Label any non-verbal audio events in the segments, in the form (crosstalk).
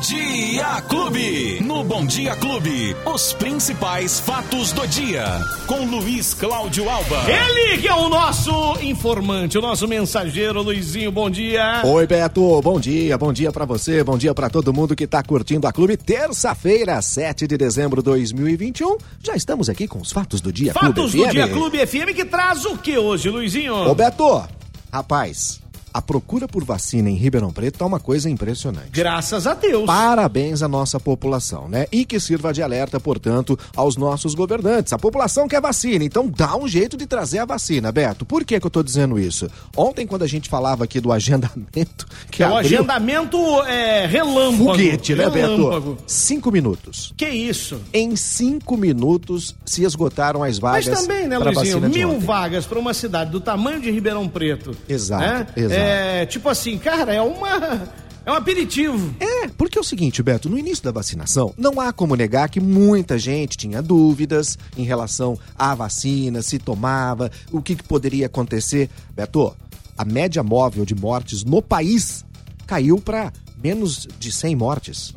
Dia Clube. No Bom Dia Clube, os principais fatos do dia. Com Luiz Cláudio Alba. Ele que é o nosso informante, o nosso mensageiro, Luizinho, bom dia. Oi, Beto, bom dia, bom dia para você, bom dia para todo mundo que tá curtindo a Clube. Terça-feira, 7 de dezembro de 2021. Já estamos aqui com os fatos do dia Fatos Clube do FM. Dia Clube FM que traz o que hoje, Luizinho? Ô, Beto, rapaz, a procura por vacina em Ribeirão Preto tá uma coisa impressionante. Graças a Deus. Parabéns à nossa população, né? E que sirva de alerta, portanto, aos nossos governantes. A população quer vacina, então dá um jeito de trazer a vacina, Beto. Por que, que eu tô dizendo isso? Ontem, quando a gente falava aqui do agendamento, (laughs) que é o abriu- agendamento é, relâmpago. Foguete, né, relâmpago. Beto? Cinco minutos. Que isso? Em cinco minutos se esgotaram as Mas vagas também, né, Luizinho? Mil vagas para uma cidade do tamanho de Ribeirão Preto. Exato, né? exato. É, tipo assim, cara, é uma. É um aperitivo. É, porque é o seguinte, Beto, no início da vacinação, não há como negar que muita gente tinha dúvidas em relação à vacina, se tomava, o que, que poderia acontecer. Beto, a média móvel de mortes no país caiu para menos de 100 mortes.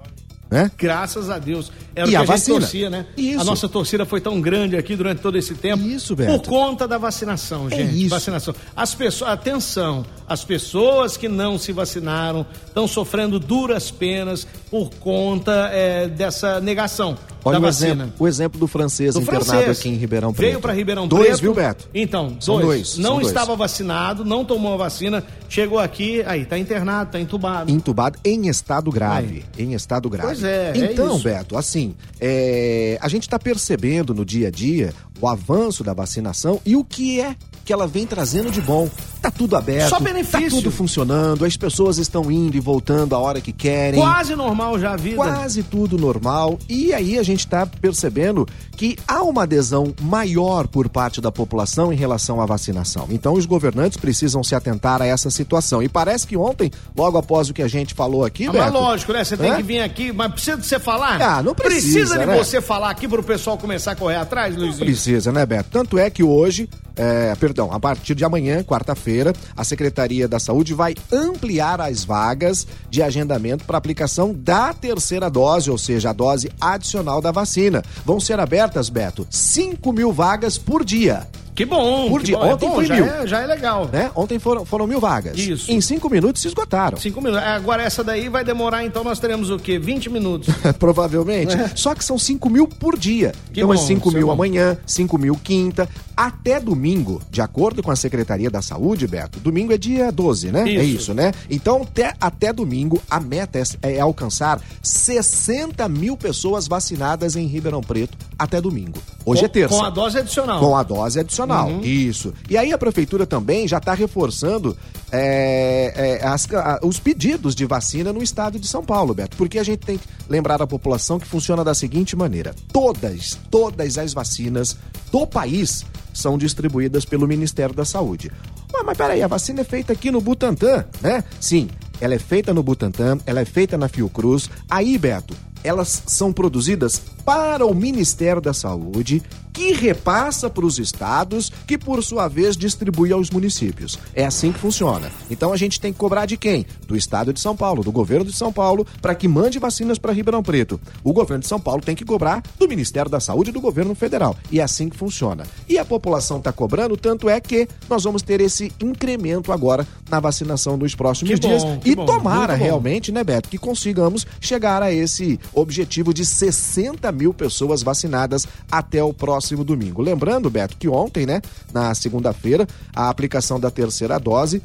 Né? Graças a Deus. Era E a a, gente vacina? torcia, né? Isso. A nossa torcida foi tão grande aqui durante todo esse tempo. Isso, Beto. Por conta da vacinação, É gente. isso. Vacinação. As pessoas, atenção, as pessoas que não se vacinaram estão sofrendo duras penas por conta é, dessa negação Olha o vacina. exemplo, o exemplo do francês Do internado francês. aqui em Ribeirão Preto. Veio para Ribeirão dois, Preto. viu, Beto? Então, São dois. dois, Não são dois. estava vacinado, não tomou a vacina, chegou aqui, aí tá internado, tá entubado. Entubado em estado grave. Em estado grave. Pois é, é Então, isso. Beto, assim, é, a gente está percebendo no dia a dia o avanço da vacinação e o que é que ela vem trazendo de bom. Tá tudo aberto. Só benefício. Tá tudo funcionando, as pessoas estão indo e voltando a hora que querem. Quase normal já a vida. Quase tudo normal. E aí a gente está percebendo que há uma adesão maior por parte da população em relação à vacinação. Então os governantes precisam se atentar a essa situação. E parece que ontem, logo após o que a gente falou aqui, Ah, mas Beto, lógico, né? Você tem Hã? que vir aqui, mas precisa de você falar? Ah, não precisa, de né? você falar aqui pro pessoal começar a correr atrás, Luizinho? Precisa, né, Beto? Tanto é que hoje, é, perdão, a partir de amanhã, quarta-feira, a Secretaria da Saúde vai ampliar as vagas de agendamento para aplicação da terceira dose, ou seja, a dose adicional da vacina. Vão ser abertas, Beto, 5 mil vagas por dia. Que bom. Por que dia. bom. É Ontem bom, foi já mil. É, já é legal. Né? Ontem foram, foram mil vagas. Isso. Em cinco minutos se esgotaram. Cinco minutos. Agora essa daí vai demorar, então nós teremos o quê? 20 minutos. (laughs) Provavelmente. Só que são 5 mil por dia. Que então é bom, 5 isso é mil bom. amanhã, 5 mil quinta, até domingo, de acordo com a Secretaria da Saúde, Beto. Domingo é dia 12, né? É Isso. isso, né? Então, até, até domingo, a meta é, é alcançar 60 mil pessoas vacinadas em Ribeirão Preto até domingo. Hoje com, é terça. Com a dose adicional. Com a dose adicional, Uhum. isso. E aí a prefeitura também já está reforçando é, é, as- a- os pedidos de vacina no estado de São Paulo, Beto. Porque a gente tem que lembrar a população que funciona da seguinte maneira: todas, todas as vacinas do país são distribuídas pelo Ministério da Saúde. Ah, mas peraí, a vacina é feita aqui no Butantan, né? Sim, ela é feita no Butantan, ela é feita na Fiocruz. Aí, Beto, elas são produzidas para o Ministério da Saúde, que repassa para os estados, que por sua vez distribui aos municípios. É assim que funciona. Então a gente tem que cobrar de quem? Do estado de São Paulo, do governo de São Paulo, para que mande vacinas para Ribeirão Preto. O governo de São Paulo tem que cobrar do Ministério da Saúde e do governo federal. E é assim que funciona. E a população está cobrando, tanto é que nós vamos ter esse incremento agora na vacinação nos próximos bom, dias. e bom, tomara realmente, né, Beto, que consigamos chegar a esse objetivo de 60 mil pessoas vacinadas até o próximo domingo. Lembrando, Beto, que ontem, né, na segunda-feira, a aplicação da terceira dose,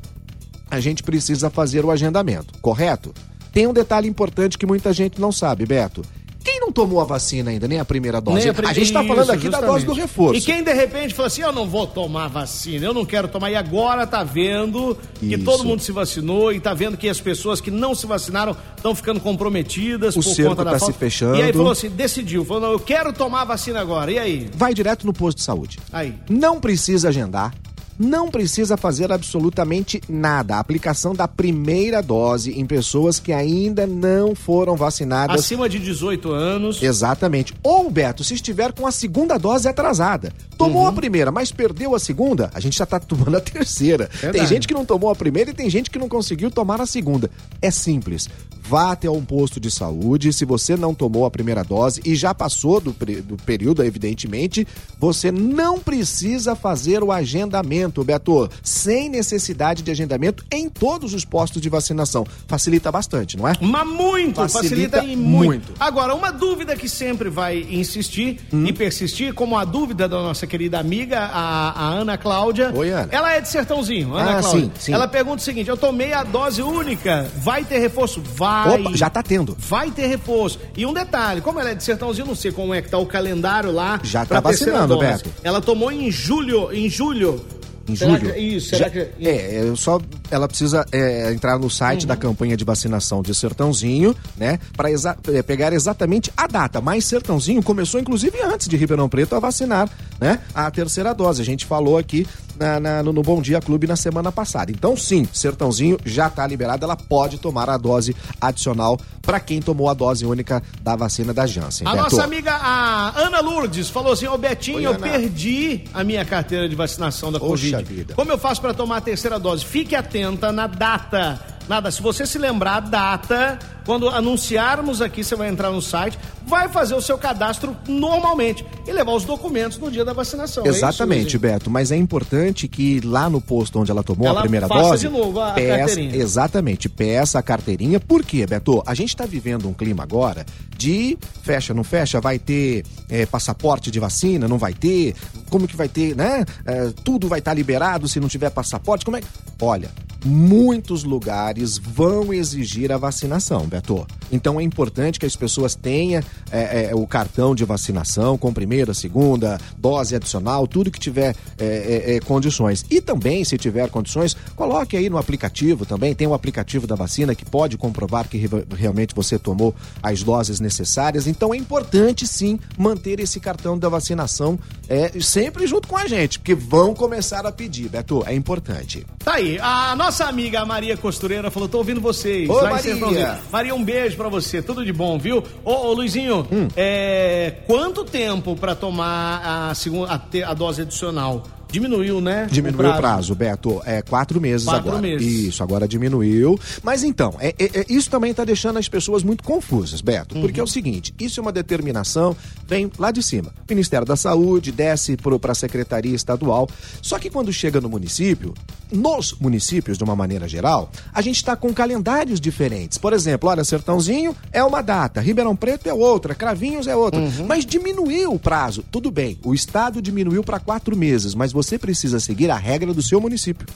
a gente precisa fazer o agendamento, correto? Tem um detalhe importante que muita gente não sabe, Beto. Quem não tomou a vacina ainda, nem a primeira dose? A, pri- gente está falando Isso, aqui da justamente. dose do reforço. E quem de repente fala assim, eu não vou tomar vacina, eu não quero tomar, e agora tá vendo que Isso. todo mundo se vacinou e tá vendo que as pessoas que não se vacinaram estão ficando comprometidas O por conta da tá se falta. fechando. E aí falou assim, decidiu, falou, não, eu quero tomar a vacina agora, e aí? Vai direto no posto de saúde. Aí. Não precisa agendar. Não precisa fazer absolutamente nada. A aplicação da primeira dose em pessoas que ainda não foram vacinadas. Acima de 18 anos. Exatamente. Ou, Beto, se estiver com a segunda dose atrasada. Tomou Uhum. a primeira, mas perdeu a segunda, a gente já tá tomando a terceira. Tem Verdade. gente que não tomou a primeira e tem gente que não conseguiu tomar a segunda. É simples. Vá até um posto de saúde. Se você não tomou a primeira dose e já passou do, do período, evidentemente, você não precisa fazer o agendamento, Beto, sem necessidade de agendamento em todos os postos de vacinação. Facilita bastante, não é? Mas muito, facilita, facilita e muito. muito. Agora, uma dúvida que sempre vai insistir hum. e persistir, como a dúvida da nossa querida amiga, a, a Ana Cláudia. Oi, Ana. Ela é de Sertãozinho, Ana ah, Cláudia. Sim, sim. Ela pergunta o seguinte: eu tomei a dose única, vai ter reforço? Vai. Opa, já tá tendo. Vai ter reforço. E um detalhe, como ela é de Sertãozinho, não sei como é que tá o calendário lá. Já tá vacinando, Beto. Ela tomou em julho, em julho em será julho. Que, isso, será Já, que. É, eu só. Ela precisa é, entrar no site uhum. da campanha de vacinação de Sertãozinho, né? Para exa é, pegar exatamente a data. Mas Sertãozinho começou, inclusive, antes de Ribeirão Preto a vacinar, né? A terceira dose. A gente falou aqui na, na, no, Bom Dia Clube na semana passada. Então, sim, Sertãozinho já está liberada, ela pode tomar a dose adicional para quem tomou a dose única da vacina da Janssen. A Beto. nossa amiga a Ana Lourdes falou assim: Ô Betinho, Oi, eu perdi a minha carteira de vacinação da Covid. Vida. Como eu faço para tomar a terceira dose? Fique atenta na data. Nada, se você se lembrar a data quando anunciarmos aqui, você vai entrar no site, vai fazer o seu cadastro normalmente e levar os documentos no dia da vacinação. É Exatamente, é Beto. Mas é importante que lá no posto onde ela tomou ela a primeira faça dose. de novo a, peça, carteirinha. Exatamente, peça a carteirinha. Por quê, Beto? A gente está vivendo um clima agora de fecha, não fecha, vai ter é, passaporte de vacina, não vai ter, como que vai ter, né? É, tudo vai estar tá liberado se não tiver passaporte, como é Olha, muitos lugares vão exigir a vacinação, Beto. Então é importante que as pessoas tenham é, é, o cartão de vacinação com primeira, segunda, dose adicional, tudo que tiver é, é, é, condições. E também, se tiver condições, coloque aí no aplicativo também. Tem o um aplicativo da vacina que pode comprovar que realmente você tomou as doses necessárias. Então é importante sim manter esse cartão da vacinação é, sempre junto com a gente, porque vão começar a pedir, Beto. É importante. Tá aí. A nossa amiga Maria Costureira falou: tô ouvindo vocês. Ô, Maria. Maria Maria, um beijo para você. Tudo de bom, viu? Ô, ô Luizinho, hum. é, quanto tempo para tomar a, segunda, a, a dose adicional? Diminuiu, né? Diminuiu o prazo. o prazo, Beto. É quatro meses quatro agora. Meses. Isso, agora diminuiu. Mas então, é, é, é isso também está deixando as pessoas muito confusas, Beto. Uhum. Porque é o seguinte: isso é uma determinação, vem lá de cima. Ministério da Saúde, desce para a Secretaria Estadual. Só que quando chega no município, nos municípios, de uma maneira geral, a gente está com calendários diferentes. Por exemplo, olha, Sertãozinho é uma data, Ribeirão Preto é outra, Cravinhos é outra. Uhum. Mas diminuiu o prazo. Tudo bem, o Estado diminuiu para quatro meses, mas você precisa seguir a regra do seu município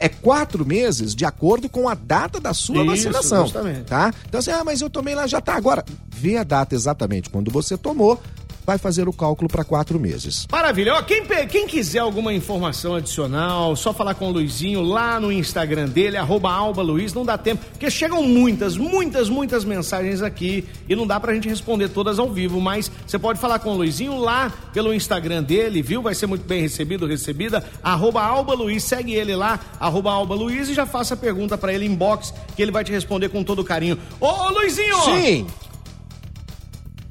é quatro meses de acordo com a data da sua Isso, vacinação. Justamente. Tá? Então, assim, ah, mas eu tomei lá, já tá. Agora, vê a data exatamente quando você tomou, vai fazer o cálculo para quatro meses. Maravilha. Ó, quem, quem quiser alguma informação adicional, só falar com o Luizinho lá no Instagram dele, arroba Alba Luiz, não dá tempo, porque chegam muitas, muitas, muitas mensagens aqui e não dá pra gente responder todas ao vivo, mas você pode falar com o Luizinho lá pelo Instagram dele, viu? Vai ser muito bem recebido, recebida, arroba Alba Luiz, segue ele lá, arroba Alba Luiz e já faça a pergunta para ele inbox, que ele vai te responder com todo carinho. Ô, ô Luizinho! Sim!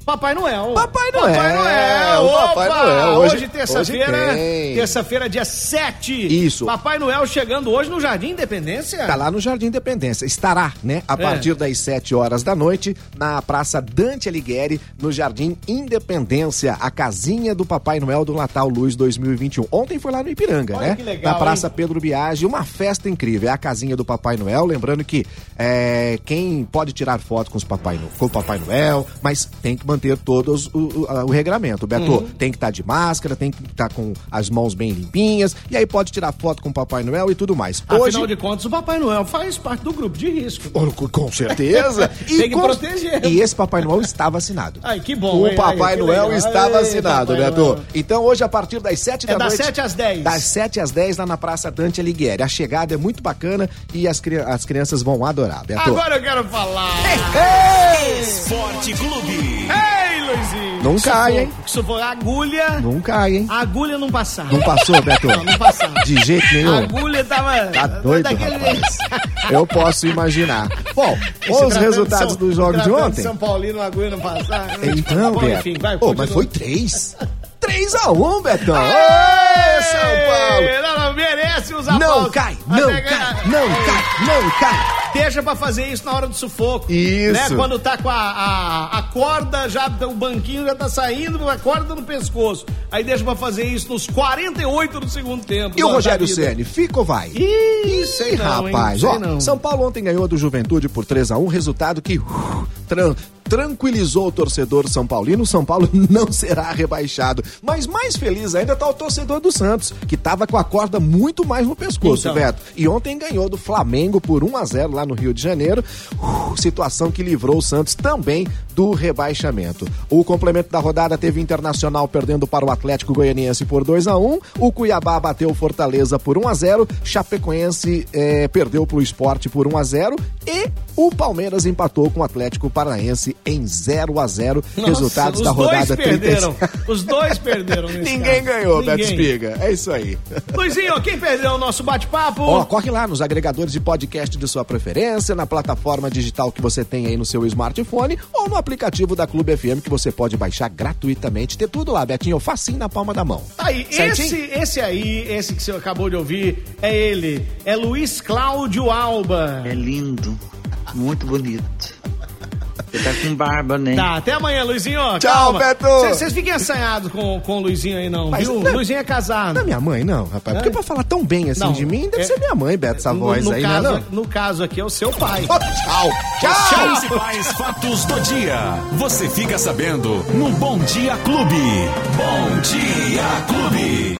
Papai Noel. Papai Noel. Papai Noel. Opa, Papai Noel. Hoje, hoje terça-feira. Terça-feira, dia 7. Isso. Papai Noel chegando hoje no Jardim Independência. Tá lá no Jardim Independência. Estará, né, a é. partir das 7 horas da noite, na Praça Dante Alighieri, no Jardim Independência, a casinha do Papai Noel do Natal Luz 2021. Ontem foi lá no Ipiranga, Olha né? Que legal, na Praça hein? Pedro Biagi, uma festa incrível. É a casinha do Papai Noel. Lembrando que é, quem pode tirar foto com, os Papai, com o Papai Noel, mas tem que manter todos o, o, o regramento. Beto, uhum. tem que estar tá de máscara, tem que estar tá com as mãos bem limpinhas, e aí pode tirar foto com o Papai Noel e tudo mais. Hoje... Afinal de contas, o Papai Noel faz parte do grupo de risco. Com certeza. e (laughs) tem que com... proteger. E esse Papai Noel está vacinado. Ai, que bom. O hein? Papai Ai, Noel legal. está vacinado, Beto. Noel. Então hoje, a partir das 7 é da das noite... das 7 às 10. Das 7 às 10, lá na Praça Dante Alighieri. A chegada é muito bacana e as, cri... as crianças vão adorar, Beto. Agora eu quero falar. Ei, ei. Esporte Clube. Ei, Não cai, hein? Se for agulha. Não cai, hein? Agulha não passava. Não passou, Beto? não, não passava. De jeito nenhum. A agulha tava. Tá doido, rapaz. Eu posso imaginar. Bom, os resultados dos jogos de ontem. São Paulino, a agulha não passava. Então, Bom, Beto. Enfim, vai, oh, mas foi três. 3x1, um, Betão. Aê, São Paulo. Não, não merece usar Não cai, não cai, não cai, não cai. Deixa pra fazer isso na hora do sufoco. Isso. Né? Quando tá com a, a, a corda, já o banquinho já tá saindo, a corda no pescoço. Aí deixa pra fazer isso nos 48 do segundo tempo. E o Rogério. Ceni, fica ou vai? Ih, sei não, hein? rapaz, Sei ó, não. São Paulo ontem ganhou do Juventude por 3 a 1 resultado que uh, tranquilizou o torcedor São Paulino. São Paulo (laughs) não será rebaixado. Mas mais feliz ainda tá o torcedor do Santos, que tava com a corda muito mais no pescoço, Então. Beto. E ontem ganhou do Flamengo por 1 a 0 lá no Rio de Janeiro. Uh, situação que livrou o Santos também do rebaixamento. O complemento da rodada teve Internacional perdendo para o Atlético Goianiense por 2 a 1 O Cuiabá bateu o Fortaleza por 1 a 0 Chapecoense eh, perdeu para o Esporte por 1 a 0 E o Palmeiras empatou com o Atlético Paranaense em 0 a 0 Nossa, Resultados os da rodada dois perderam. 36. Os dois perderam (laughs) Ninguém caso. ganhou, Beto Ninguém. Espiga. É isso aí. (laughs) Luizinho, quem perdeu o nosso bate-papo? Ó, corre lá nos agregadores de podcast de sua preferência, na plataforma digital que você tem aí no seu smartphone ou no aplicativo da Clube FM que você pode baixar gratuitamente. Ter tudo lá, Betinho, facinho na palma da mão. Tá Aí, Certinho? esse, esse aí, esse que você acabou de ouvir, é ele. É Luiz Cláudio Alba. É lindo, muito bonito. Você tá com barba, né? Tá, até amanhã, Luizinho. Tchau, Calma. Beto. Vocês vocês fiquem assanhados com, com o Luizinho aí, não, Mas viu? não- Luizinho é casado. Não é minha mãe, não, rapaz. Porque pra falar tão bem assim Não, de mim, deve é- ser minha mãe, Beto, essa No- voz no, aí, caso, né? no caso aqui é o seu pai. (laughs) Não? Tchau. Os Tchau. principais fatos do dia. Você fica sabendo no Bom Dia Clube. Bom Dia Clube.